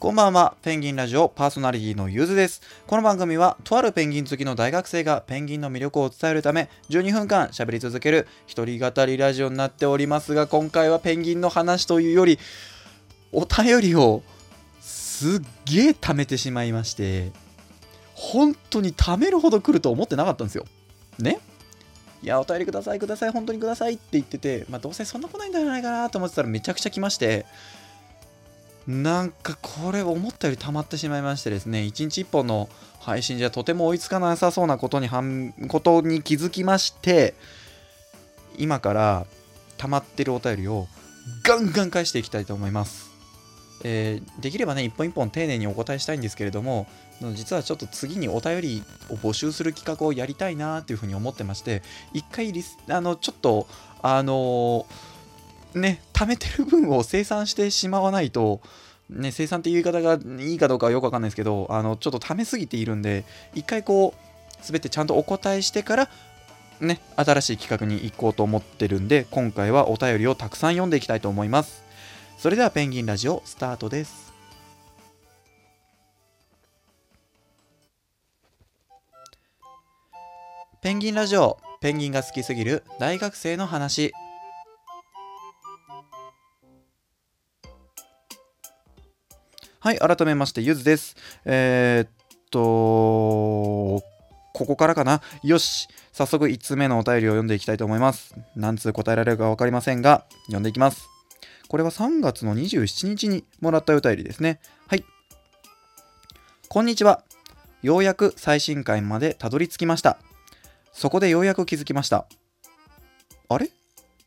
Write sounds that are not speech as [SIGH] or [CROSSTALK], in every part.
こんばんは、ペンギンラジオパーソナリティのゆずです。この番組は、とあるペンギン好きの大学生がペンギンの魅力を伝えるため、12分間喋り続ける一人語りラジオになっておりますが、今回はペンギンの話というより、お便りをすっげえ貯めてしまいまして、本当に貯めるほど来ると思ってなかったんですよ。ね？いや、お便りください、ください、本当にくださいって言ってて、まあ、どうせそんな来ないんじゃないかなと思ってたらめちゃくちゃ来まして、なんかこれ思ったより溜まってしまいましてですね、1日1本の配信じゃとても追いつかなさそうなことにことに気づきまして、今から溜まってるお便りをガンガン返していきたいと思います。えー、できればね、一本一本丁寧にお答えしたいんですけれども、実はちょっと次にお便りを募集する企画をやりたいなっていうふうに思ってまして、一回リス、あの、ちょっと、あのー、ね、貯めてる分を生産してしまわないと、ね、生産っていう言い方がいいかどうかはよくわかんないですけど、あの、ちょっと貯めすぎているんで、一回こう、すべてちゃんとお答えしてから、ね、新しい企画に行こうと思ってるんで、今回はお便りをたくさん読んでいきたいと思います。それではペンギンラジオスタートです。ペンギンラジオ、ペンギンが好きすぎる大学生の話。はい、改めまして、ゆずです。えー、っと、ここからかな？よし、早速1つ目のお便りを読んでいきたいと思います。何通答えられるか分かりませんが、読んでいきます。これは3月の27日にもらったお便りですね。はい。こんにちは。ようやく最新回までたどり着きました。そこでようやく気づきました。あれ？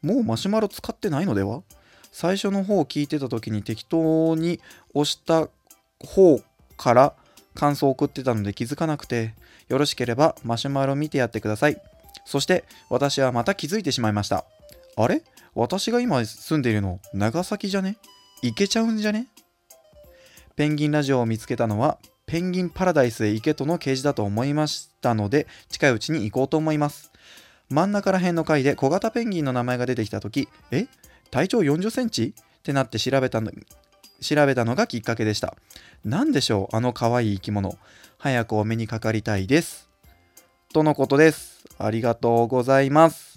もうマシュマロ使ってないのでは？最初の方を聞いてた時に適当に押した方から感想を送ってたので気づかなくて、よろしければマシュマロ見てやってください。そして私はまた気づいてしまいました。あれ？私が今住んでいるの長崎じゃね？行けちゃうんじゃね？ペンギンラジオを見つけたのはペンギンパラダイスへ行けとの掲示だと思いましたので近いうちに行こうと思います。真ん中ら辺の回で小型ペンギンの名前が出てきた時え？体長40センチ？ってなって調べたの調べたのがきっかけでした何でしょう？あの可愛い生き物早くお目にかかりたいですとのことですありがとうございます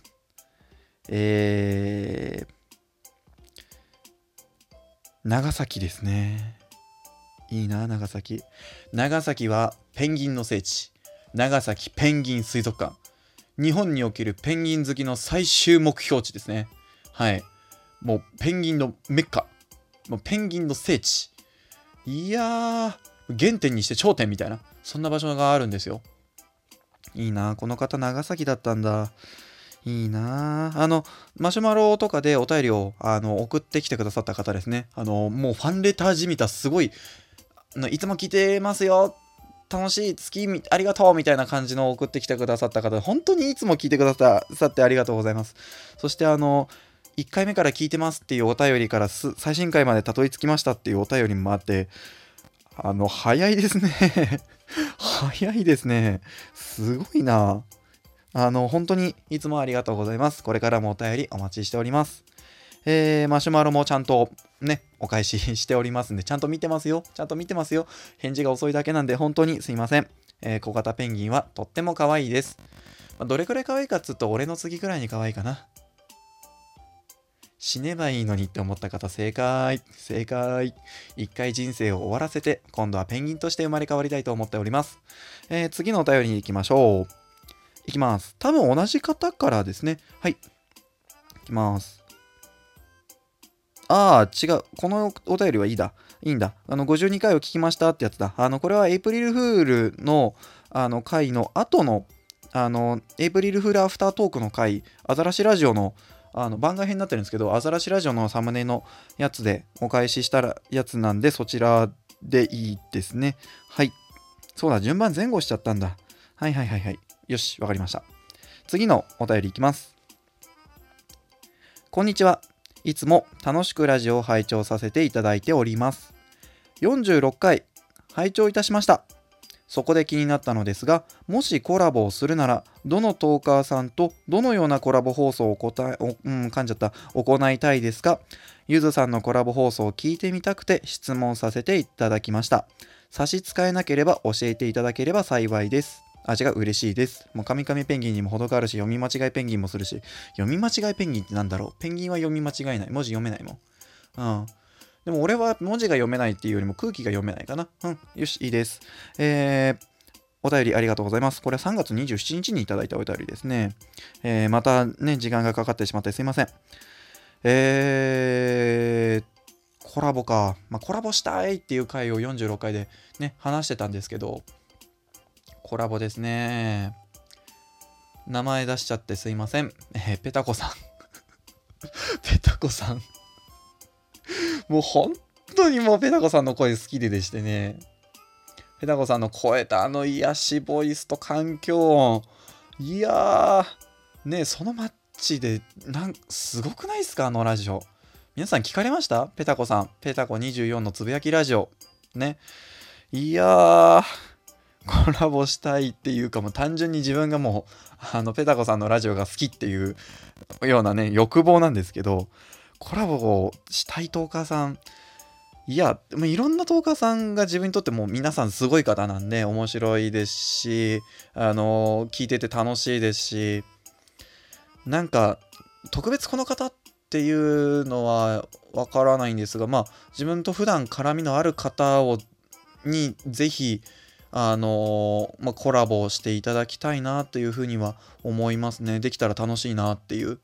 えー、長崎ですね。いいな、長崎。長崎はペンギンの聖地。長崎ペンギン水族館。日本におけるペンギン好きの最終目標地ですね。はい。もうペンギンのメッカ。もうペンギンの聖地。いやー、原点にして頂点みたいな、そんな場所があるんですよ。いいな、この方長崎だったんだ。いいなあの、マシュマロとかでお便りをあの送ってきてくださった方ですね。あの、もうファンレターじみたすごい、いつも聞いてますよ。楽しい月ありがとうみたいな感じの送ってきてくださった方、本当にいつも聞いてくださってありがとうございます。そしてあの、1回目から聞いてますっていうお便りから最新回までたどり着きましたっていうお便りもあって、あの、早いですね [LAUGHS] 早いですね。すごいな。あの、本当にいつもありがとうございます。これからもお便りお待ちしております。えー、マシュマロもちゃんとね、お返ししておりますんで、ちゃんと見てますよ。ちゃんと見てますよ。返事が遅いだけなんで、本当にすいません。えー、小型ペンギンはとっても可愛いです。ま、どれくらい可愛いかっつうと、俺の次くらいに可愛いかな。死ねばいいのにって思った方、正解。正解。一回人生を終わらせて、今度はペンギンとして生まれ変わりたいと思っております。えー、次のお便りに行きましょう。いきます。多分同じ方からですね。はい。いきます。ああ、違う。このお便りはいいだ。いいんだ。あの、52回を聞きましたってやつだ。あの、これはエイプリルフールの、あの、回の後の、あの、エイプリルフールアフタートークの回、アザラシラジオの、あの、番外編になってるんですけど、アザラシラジオのサムネのやつでお返ししたやつなんで、そちらでいいですね。はい。そうだ、順番前後しちゃったんだ。はいはいはいはい。よし、わかりました。次のお便りいきます。こんにちは。いつも楽しくラジオを拝聴させていただいております。46回、拝聴いたしました。そこで気になったのですがもしコラボをするならどのトーカーさんとどのようなコラボ放送を答え、うん、噛んじゃった行いたいですか？ゆずさんのコラボ放送を聞いてみたくて質問させていただきました差し支えなければ教えていただければ幸いですあ、違う、嬉しいです。もう、カミカミペンギンにも程があるし、読み間違いペンギンもするし、読み間違いペンギンってなんだろう？ペンギンは読み間違えない。文字読めないもん。うん。でも俺は文字が読めないっていうよりも空気が読めないかな。うん。よし、いいです。えー、お便りありがとうございます。これは3月27日にいただいたお便りですね。えー、またね、時間がかかってしまってすいません。えー、コラボか。まあ、コラボしたいっていう回を46回でね、話してたんですけど、コラボですね。名前出しちゃってすいません。えー、ペタコさん。[LAUGHS] ペタコさんもう本当にもうペタコさんの声好きででしてね。ペタコさんの声とあの癒しボイスと環境音。いやー、ねそのマッチで、なん、すごくないですかあのラジオ。皆さん聞かれました？ペタコさん。ペタコ24のつぶやきラジオ。ね。いやー、コラボしたいっていうかもう単純に自分がもうあのペタコさんのラジオが好きっていうようなね欲望なんですけどコラボをしたいトーカーさんいやもういろんなトーカーさんが自分にとっても皆さんすごい方なんで面白いですしあの聞いてて楽しいですしなんか特別この方っていうのはわからないんですがまあ自分と普段絡みのある方をにぜひあのまあ、コラボしていただきたいなというふうには思いますね。できたら楽しいなっていう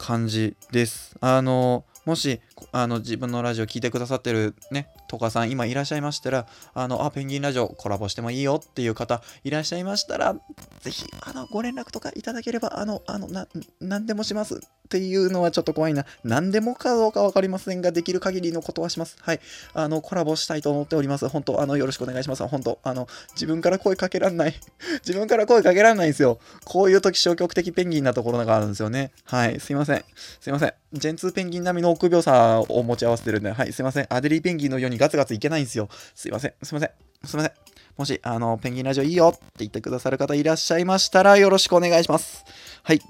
感じです。あのもしあの自分のラジオ聴いてくださってるね、とかさん今いらっしゃいましたら、あの、あ、ペンギンラジオコラボしてもいいよっていう方いらっしゃいましたら、ぜひ、あの、ご連絡とかいただければ、あの、あの、な、何でもしますっていうのはちょっと怖いな。何でもかどうか分かりませんが、できる限りのことはします。はい。あの、コラボしたいと思っております。本当あの、よろしくお願いします。本当あの、自分から声かけらんない。[LAUGHS] 自分から声かけらんないんですよ。こういう時消極的ペンギンなところがあるんですよね。はい。すいません。すいません。ジェンツーペンギン並みの臆病さを持ち合わせてるんで、はい。すいません。アデリーペンギンのようにガツガツいけないんですよ。すいません。すいません。すいません。もし、あの、ペンギンラジオいいよって言ってくださる方いらっしゃいましたら、よろしくお願いします。はい。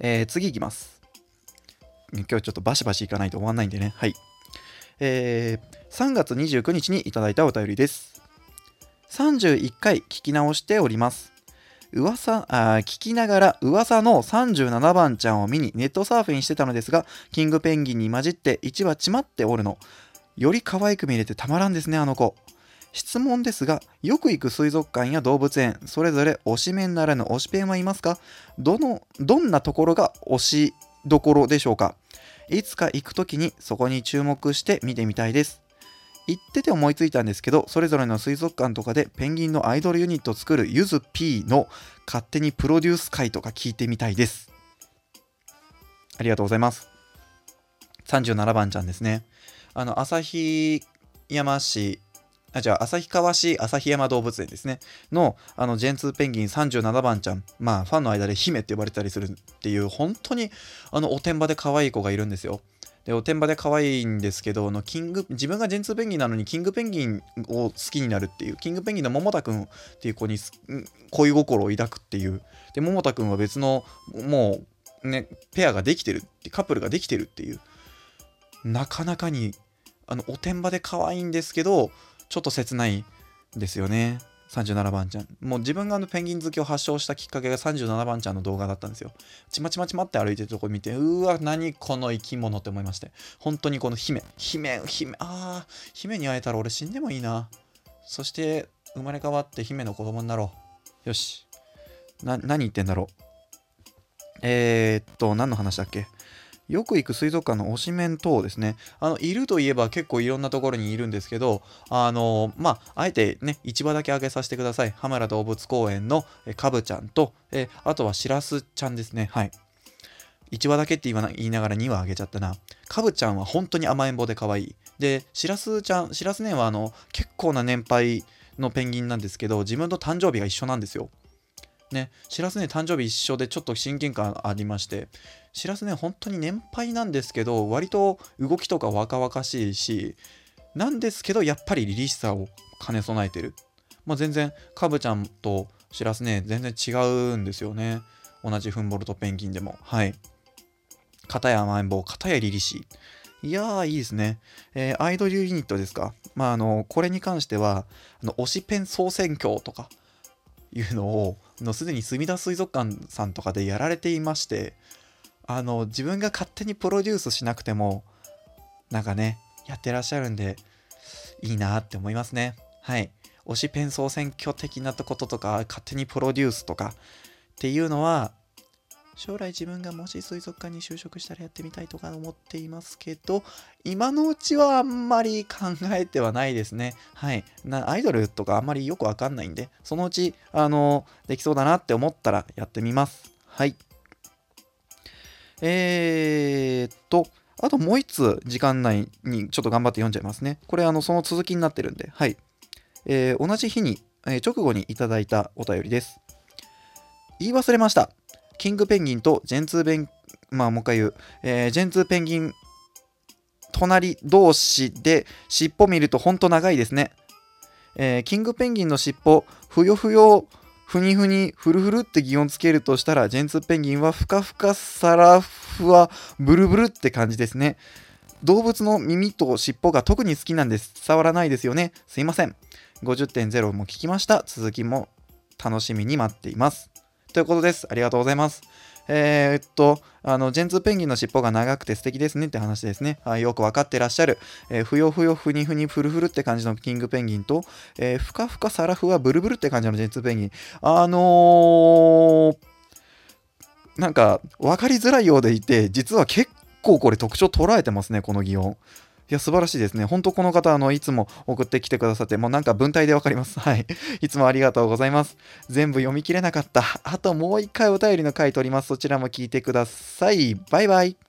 えー、次いきます。今日ちょっとバシバシいかないと終わんないんでね。はい。えー、3月29日にいただいたお便りです。31回聞き直しております。噂あ聞きながら噂の37番ちゃんを見にネットサーフィンしてたのですが、キングペンギンに混じって1羽ちまっておるの。より可愛く見れてたまらんですね、あの子。質問ですが、よく行く水族館や動物園、それぞれ推しメンならぬ推しペンはいますか？どの、どんなところが推しどころでしょうか？いつか行くときにそこに注目して見てみたいです。行ってて思いついたんですけど、それぞれの水族館とかでペンギンのアイドルユニットを作るゆず P の勝手にプロデュース会とか聞いてみたいです。ありがとうございます。37番ちゃんですね。あの、旭山市、あ、じゃあ、旭川市旭山動物園ですね。の、あの、ジェンツーペンギン37番ちゃん。まあ、ファンの間で姫って呼ばれたりするっていう、本当に、あの、おてんばで可愛い子がいるんですよ。で、おてんばで可愛いんですけど、あの、キング、自分がジェンツーペンギンなのに、キングペンギンを好きになるっていう、キングペンギンの桃田くんっていう子に恋心を抱くっていう。で、桃田くんは別の、もう、ね、ペアができてるってカップルができてるっていう。なかなかにあのおてんばで可愛いんですけどちょっと切ないですよね。37番ちゃん。もう自分があのペンギン好きを発症したきっかけが37番ちゃんの動画だったんですよ。ちまちまちまって歩いてるとこ見てうわ何この生き物って思いまして。本当にこの姫。姫姫ああ姫に会えたら俺死んでもいいな。そして生まれ変わって姫の子供になろう。よし。な何言ってんだろう。えー、っと何の話だっけ？よく行く水族館の推しメン等ですね。あの、いるといえば結構いろんなところにいるんですけど、あの、まあ、あえてね、市場だけ挙げさせてください。羽村動物公園のカブちゃんと、えあとはしらすちゃんですね。はい。1羽だけって言いながら2羽あげちゃったな。カブちゃんは本当に甘えん坊で可愛い。で、しらすちゃん、しらすねはあの結構な年配のペンギンなんですけど、自分と誕生日が一緒なんですよ。ね、しらすね誕生日一緒でちょっと親近感ありまして、しらすね本当に年配なんですけど割と動きとか若々しいしなんですけどやっぱり凛々しさを兼ね備えてる。まあ、全然カブちゃんとしらすね全然違うんですよね。同じフンボルトペンギンでも。はい。片や甘えん坊片やリリシ。ーいやーいいですね、えー、アイドルユニットですか。まああのこれに関してはあの推しペン総選挙とかいうのをのすでにすみだ水族館さんとかでやられていましてあの自分が勝手にプロデュースしなくてもなんかねやってらっしゃるんでいいなって思いますね。はい。推しペン総選挙的なこととか勝手にプロデュースとかっていうのは将来自分がもし水族館に就職したらやってみたいとか思っていますけど今のうちはあんまり考えてはないですね。はい。なアイドルとかあんまりよくわかんないんでそのうちあのできそうだなって思ったらやってみます。はい。えー、っとあともう一つ時間内にちょっと頑張って読んじゃいますね。これあのその続きになってるんではい。えー、同じ日に、えー、直後にいただいたお便りです。言い忘れました。キングペンギンとジェンツーペン、まあもう一回言う、えー、ジェンツーペンギン隣同士で尻尾見るとほんと長いですね。えー、キングペンギンの尻尾、ふよふよ、ふにふに、ふるふるって擬音つけるとしたら、ジェンツーペンギンはふかふか、サラフワ、ブルブルって感じですね。動物の耳と尻尾が特に好きなんです。伝わらないですよね。すいません。50.0も聞きました。続きも楽しみに待っています。ということです。ありがとうございます。えー、っと、あの、ジェンツーペンギンの尻尾が長くて素敵ですねって話ですね。はい、よくわかってらっしゃる。えー、ふよふよふにふにふるふるって感じのキングペンギンと、えー、ふかふかサラフはブルブルって感じのジェンツーペンギン。あの、なんか、わかりづらいようでいて、実は結構これ特徴捉えてますね、この擬音。いや、素晴らしいですね。本当この方、あの、いつも送ってきてくださって、もうなんか文体でわかります。[LAUGHS] はい。いつもありがとうございます。全部読み切れなかった。あともう一回お便りの回取ります。そちらも聞いてください。バイバイ。